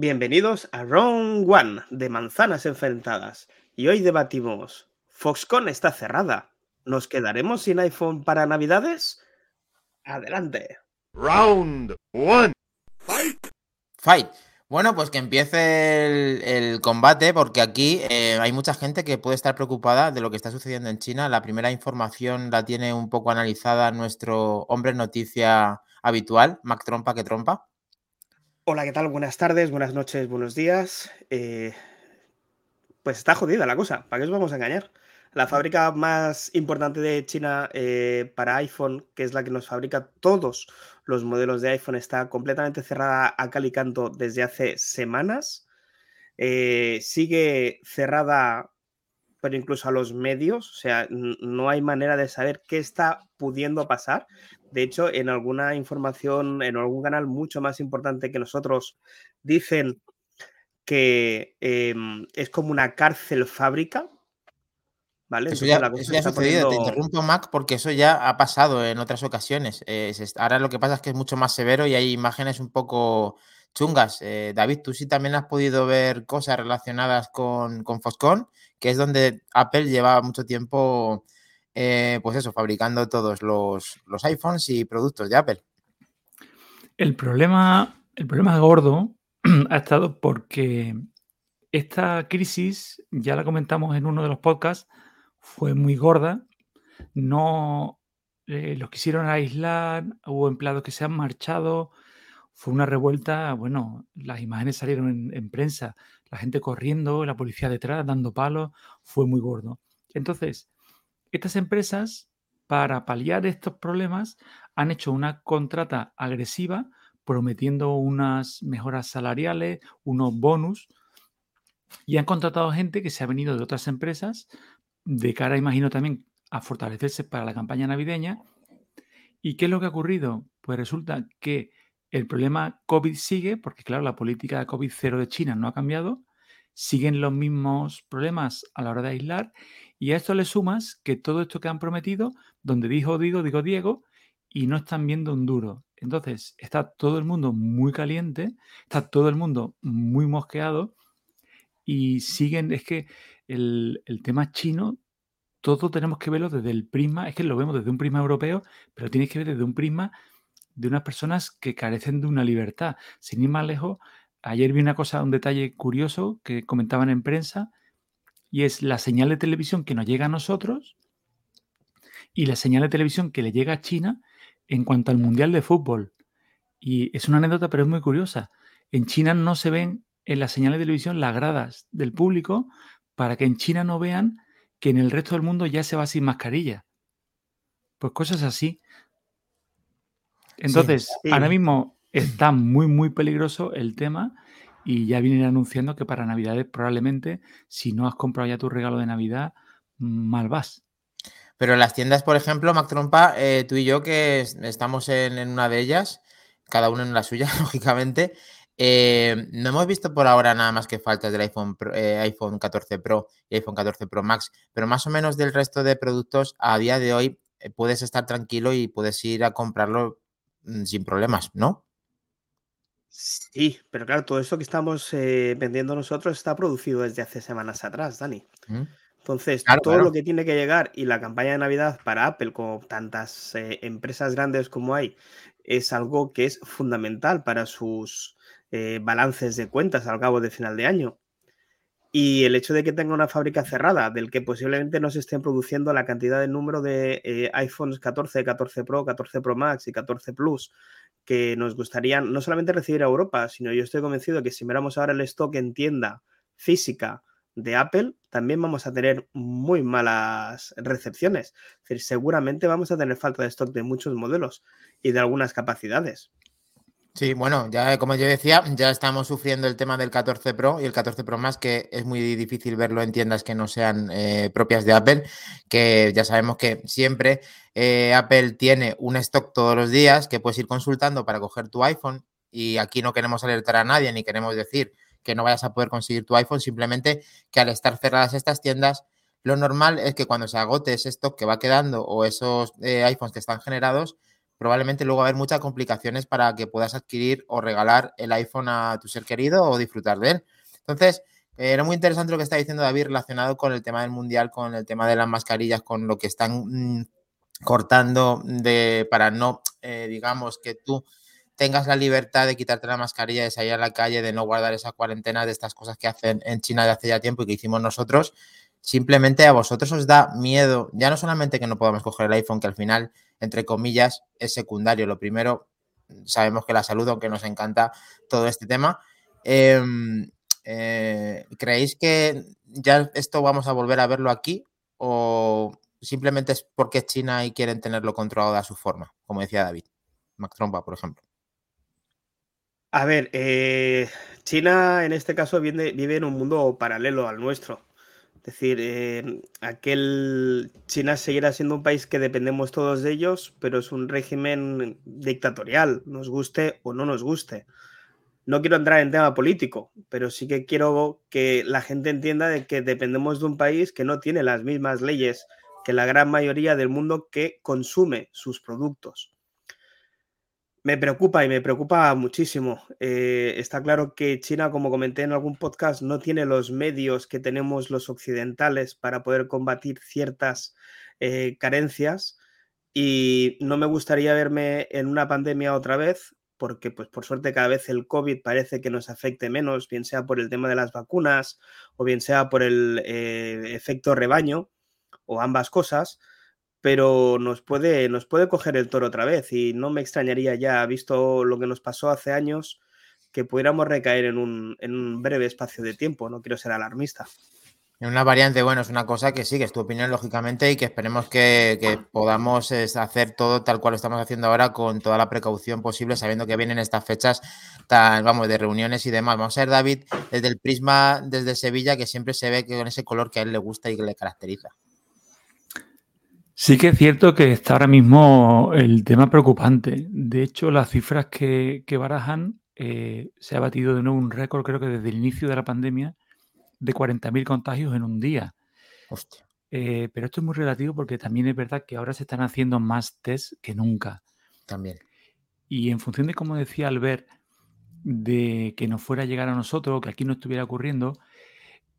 Bienvenidos a Round One de Manzanas Enfrentadas. Y hoy debatimos, Foxconn está cerrada. ¿Nos quedaremos sin iPhone para Navidades? Adelante. Round One. Fight. Fight. Bueno, pues que empiece el, combate, porque aquí eh, hay mucha gente que puede estar preocupada de lo que está sucediendo en China. La primera información la tiene un poco analizada nuestro hombre noticia habitual, Mac Trompa, que trompa. Hola, ¿qué tal? Buenas tardes, buenas noches, buenos días. Eh, pues está jodida la cosa, ¿para qué os vamos a engañar? La fábrica más importante de China eh, para iPhone, que es la que nos fabrica todos los modelos de iPhone, está completamente cerrada a cal y canto desde hace semanas. Eh, sigue cerrada, pero incluso a los medios, o sea, no hay manera de saber qué está pudiendo pasar. De hecho, en alguna información, en algún canal mucho más importante que nosotros, dicen que em, es como una cárcel fábrica. ¿Vale? Eso ya, ha sucedido. Te interrumpo, Mac, porque eso ya ha pasado en otras ocasiones. ahora lo que pasa es que es mucho más severo y hay imágenes un poco chungas. Eh, David, tú sí también has podido ver cosas relacionadas con, con Foxconn, que es donde Apple lleva mucho tiempo eh, pues eso, fabricando todos los, iPhones y productos de Apple. El problema, el problema gordo ha estado porque esta crisis, ya la comentamos en uno de los podcasts, fue muy gorda. No eh, los quisieron aislar, hubo empleados que se han marchado. Fue una revuelta, bueno, las imágenes salieron en, en prensa, la gente corriendo, la policía detrás, dando palos, fue muy gordo. Entonces, estas empresas, para paliar estos problemas, han hecho una contrata agresiva prometiendo unas mejoras salariales, unos bonus, y han contratado gente que se ha venido de otras empresas de cara, imagino también, a fortalecerse para la campaña navideña. ¿Y qué es lo que ha ocurrido? Pues resulta que el problema COVID sigue, porque claro, la política de COVID cero de China no ha cambiado, siguen los mismos problemas a la hora de aislar y a esto le sumas que todo esto que han prometido, donde dijo digo, digo Diego, y no están viendo un duro. Entonces, está todo el mundo muy caliente, está todo el mundo muy mosqueado y siguen, es que el, tema chino, todo tenemos que verlo desde el prisma, es que lo vemos desde un prisma europeo, pero tienes que ver desde un prisma de unas personas que carecen de una libertad. Sin ir más lejos, ayer vi una cosa, un detalle curioso que comentaban en prensa, y es la señal de televisión que nos llega a nosotros y la señal de televisión que le llega a China en cuanto al Mundial de Fútbol. Y es una anécdota, pero es muy curiosa. En China no se ven en las señales de televisión las gradas del público para que en China no vean que en el resto del mundo ya se va sin mascarilla. Pues cosas así. Entonces, ahora mismo está muy, muy peligroso el tema y ya vienen anunciando que para Navidades probablemente, si no has comprado ya tu regalo de Navidad, mal vas. Pero las tiendas, por ejemplo, Mac Trompa, eh, tú y yo que estamos en, una de ellas, cada uno en la suya, lógicamente, eh, no hemos visto por ahora nada más que faltas del iPhone, eh, iPhone 14 Pro y iPhone 14 Pro Max, pero más o menos del resto de productos a día de hoy puedes estar tranquilo y puedes ir a comprarlo sin problemas, ¿no? Sí, pero claro, todo esto que estamos eh, vendiendo nosotros está producido desde hace semanas atrás, Dani. Entonces, todo lo que tiene que llegar y la campaña de Navidad para Apple, con tantas eh, empresas grandes como hay, es algo que es fundamental para sus eh, balances de cuentas al cabo de final de año. Y el hecho de que tenga una fábrica cerrada, del que posiblemente no se estén produciendo la cantidad de número de iPhones 14, 14 Pro, 14 Pro Max y 14 Plus que nos gustaría no solamente recibir a Europa, sino yo estoy convencido que si miramos ahora el stock en tienda física de Apple, también vamos a tener muy malas recepciones. Es decir, seguramente vamos a tener falta de stock de muchos modelos y de algunas capacidades. Sí, bueno, ya como yo decía, ya estamos sufriendo el tema del 14 Pro y el 14 Pro más, que es muy difícil verlo en tiendas que no sean eh, propias de Apple, que ya sabemos que siempre eh, Apple tiene un stock todos los días que puedes ir consultando para coger tu iPhone y aquí no queremos alertar a nadie ni queremos decir que no vayas a poder conseguir tu iPhone, simplemente que al estar cerradas estas tiendas, lo normal es que cuando se agote ese stock que va quedando o esos eh, iPhones que están generados, probablemente luego va a haber muchas complicaciones para que puedas adquirir o regalar el iPhone a tu ser querido o disfrutar de él. Entonces, eh, era muy interesante lo que está diciendo David relacionado con el tema del mundial, con el tema de las mascarillas, con lo que están mm, cortando de, para no, eh, digamos, que tú tengas la libertad de quitarte la mascarilla, de salir a la calle, de no guardar esa cuarentena, de estas cosas que hacen en China de hace ya tiempo y que hicimos nosotros, simplemente a vosotros os da miedo, ya no solamente que no podamos coger el iPhone, que al final, entre comillas, es secundario. Lo primero, sabemos que la salud, aunque nos encanta todo este tema. Em, eh, ¿Creéis que ya esto vamos a volver a verlo aquí? ¿O simplemente es porque es China y quieren tenerlo controlado a su forma? Como decía David, Mac por ejemplo. A ver, eh, China en este caso vive, en un mundo paralelo al nuestro. Es decir, eh, aquel China seguirá siendo un país que dependemos todos de ellos, pero es un régimen dictatorial, nos guste o no nos guste. No quiero entrar en tema político, pero sí que quiero que la gente entienda de que dependemos de un país que no tiene las mismas leyes que la gran mayoría del mundo que consume sus productos. Me preocupa y me preocupa muchísimo. Eh, está claro que China, como comenté en algún podcast, no tiene los medios que tenemos los occidentales para poder combatir ciertas eh, carencias y no me gustaría verme en una pandemia otra vez porque pues por suerte cada vez el COVID parece que nos afecte menos, bien sea por el tema de las vacunas o bien sea por el eh, efecto rebaño o ambas cosas pero nos puede, nos puede coger el toro otra vez y no me extrañaría ya, visto lo que nos pasó hace años, que pudiéramos recaer en un, en un breve espacio de tiempo. No quiero ser alarmista. En una variante, bueno, es una cosa que sí, que es tu opinión, lógicamente, y que esperemos que, que, podamos hacer todo tal cual lo estamos haciendo ahora, con toda la precaución posible, sabiendo que vienen estas fechas vamos, de reuniones y demás. Vamos a ver, David, desde el prisma, desde Sevilla, que siempre se ve que con ese color que a él le gusta y que le caracteriza. Sí que es cierto que está ahora mismo el tema preocupante. De hecho, las cifras que, barajan eh, se ha batido de nuevo un récord, creo que desde el inicio de la pandemia, de 40.000 contagios en un día. Hostia. Eh, pero esto es muy relativo porque también es verdad que ahora se están haciendo más test que nunca. También. Y en función de, como decía Albert, de que nos fuera a llegar a nosotros, que aquí no estuviera ocurriendo,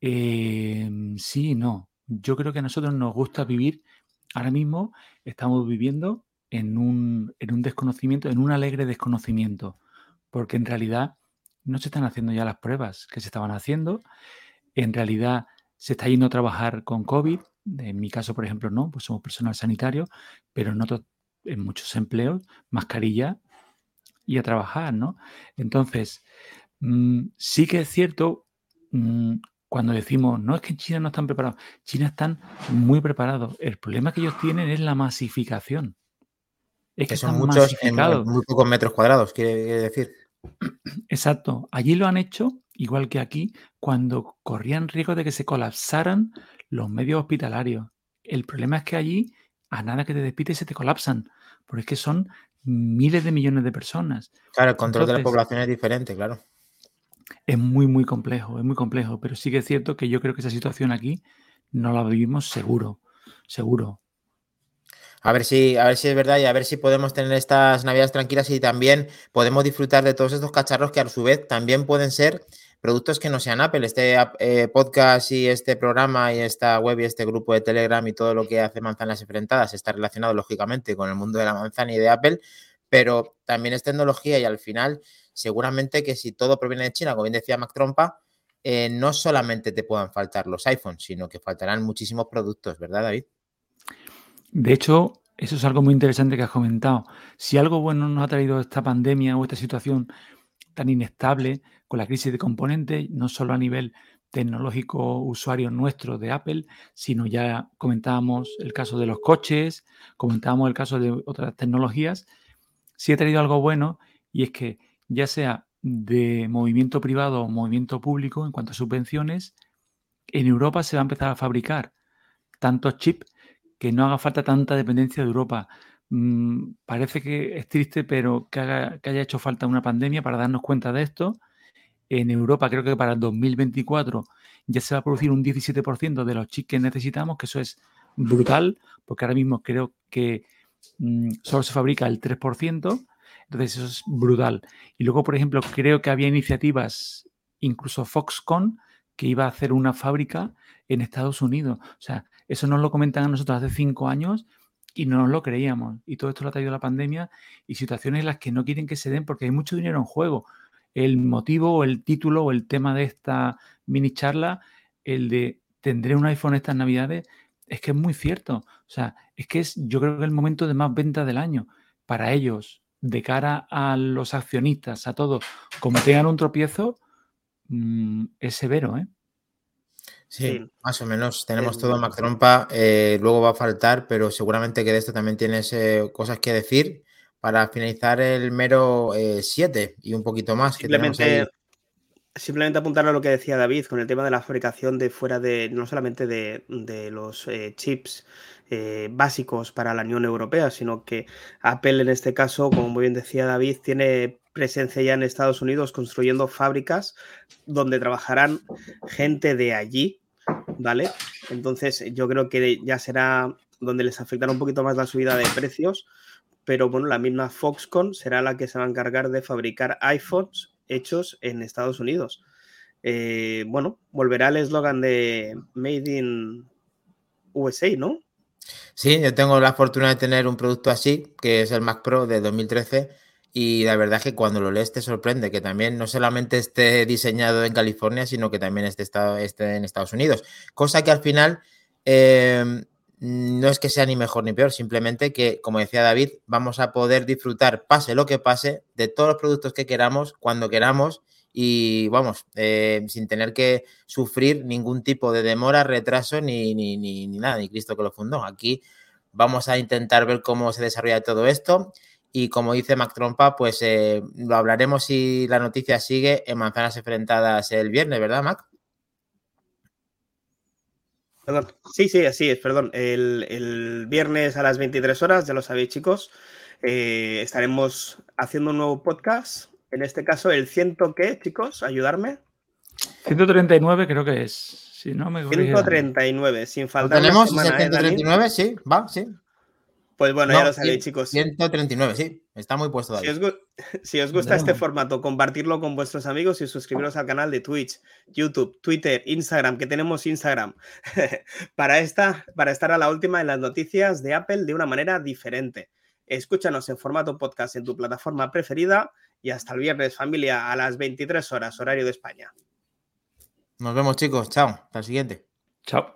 eh, sí, no. Yo creo que a nosotros nos gusta vivir Ahora mismo estamos viviendo en un, desconocimiento, en un alegre desconocimiento, porque en realidad no se están haciendo ya las pruebas que se estaban haciendo. En realidad se está yendo a trabajar con COVID. En mi caso, por ejemplo, no, pues somos personal sanitario, pero en, en muchos empleos, mascarilla y a trabajar, ¿no? Entonces, mm, sí que es cierto, mm, cuando decimos, no es que en China no están preparados, China están muy preparados. El problema que ellos tienen es la masificación. Es que, son muchos en muy pocos metros cuadrados, quiere decir. Exacto. Allí lo han hecho, igual que aquí, cuando corrían riesgo de que se colapsaran los medios hospitalarios. El problema es que allí, a nada que te despites, se te colapsan, porque es que son miles de millones de personas. Claro, el control de la población es diferente, claro. Es muy, muy complejo, es muy complejo, pero sí que es cierto que yo creo que esa situación aquí no la vivimos seguro, seguro. A ver si, a ver si es verdad y a ver si podemos tener estas navidades tranquilas y también podemos disfrutar de todos estos cacharros que a su vez también pueden ser productos que no sean Apple. Este eh, podcast y este programa y esta web y este grupo de Telegram y todo lo que hace Manzanas Enfrentadas está relacionado lógicamente con el mundo de la manzana y de Apple, pero también es tecnología y al final seguramente que si todo proviene de China, como bien decía Mac Trompa, eh, no solamente te puedan faltar los iPhones, sino que faltarán muchísimos productos, ¿verdad, David? De hecho, eso es algo muy interesante que has comentado. Si algo bueno nos ha traído esta pandemia o esta situación tan inestable con la crisis de componentes, no solo a nivel tecnológico usuario nuestro de Apple, sino ya comentábamos el caso de los coches, comentábamos el caso de otras tecnologías, sí ha traído algo bueno y es que ya sea de movimiento privado o movimiento público en cuanto a subvenciones, en Europa se va a empezar a fabricar tantos chips que no haga falta tanta dependencia de Europa. Mm, parece que es triste, pero que, haya hecho falta una pandemia para darnos cuenta de esto. En Europa creo que para el 2024 ya se va a producir un 17% de los chips que necesitamos, que eso es brutal, porque ahora mismo creo que mm, solo se fabrica el 3%, entonces eso es brutal. Y luego, por ejemplo, creo que había iniciativas, incluso Foxconn, que iba a hacer una fábrica en Estados Unidos. O sea, eso nos lo comentan a nosotros hace cinco años y no nos lo creíamos. Y todo esto lo ha traído la pandemia y situaciones en las que no quieren que se den porque hay mucho dinero en juego. El motivo el título o el tema de esta mini charla, el de tendré un iPhone estas navidades, es que es muy cierto. O sea, es que es yo creo que el momento de más venta del año para ellos, de cara a los accionistas, a todos, como tengan un tropiezo, mm, es severo, ¿eh? Sí, más o menos. Tenemos todo Mac Trompa, eh, luego va a faltar, pero seguramente que de esto también tienes eh, cosas que decir para finalizar el mero 7 eh, y un poquito más. Simplemente, simplemente apuntar a lo que decía David con el tema de la fabricación de fuera de, no solamente de, los chips básicos para la Unión Europea, sino que Apple en este caso, como muy bien decía David, tiene presencia ya en Estados Unidos construyendo fábricas donde trabajarán gente de allí, ¿vale? Entonces yo creo que ya será donde les afectará un poquito más la subida de precios, pero bueno, la misma Foxconn será la que se va a encargar de fabricar iPhones hechos en Estados Unidos. Eh, bueno, volverá el eslogan de Made in USA, ¿no? Sí, yo tengo la fortuna de tener un producto así, que es el Mac Pro de 2013 y la verdad es que cuando lo lees te sorprende que también no solamente esté diseñado en California, sino que también esté, en Estados Unidos. Cosa que al final em, no es que sea ni mejor ni peor, simplemente que, como decía David, vamos a poder disfrutar, pase lo que pase, de todos los productos que queramos, cuando queramos y vamos, eh, sin tener que sufrir ningún tipo de demora, retraso ni, ni, ni, ni nada, ni Cristo que lo fundó. Aquí vamos a intentar ver cómo se desarrolla todo esto. Y como dice Mac Trompa, pues eh, lo hablaremos si la noticia sigue en Manzanas Enfrentadas el viernes, ¿verdad, Mac? Perdón. Sí, sí, así es, perdón. El, viernes a las 23 horas, ya lo sabéis, chicos, eh, estaremos haciendo un nuevo podcast. En este caso, el ciento qué, chicos, ayudarme. 139 creo que es. Si no me 139, sin falta. ¿Tenemos el 139? ¿eh, sí, va, sí. Pues bueno, ya lo sabéis, chicos. 139, sí, está muy puesto ahí. Si os, gusta este formato, compartirlo con vuestros amigos y suscribiros al canal de Twitch, YouTube, Twitter, Instagram, que tenemos Instagram, para, esta, para estar a la última en las noticias de Apple de una manera diferente. Escúchanos en formato podcast en tu plataforma preferida y hasta el viernes, familia, a las 23 horas, horario de España. Nos vemos, chicos. Chao. Hasta el siguiente. Chao.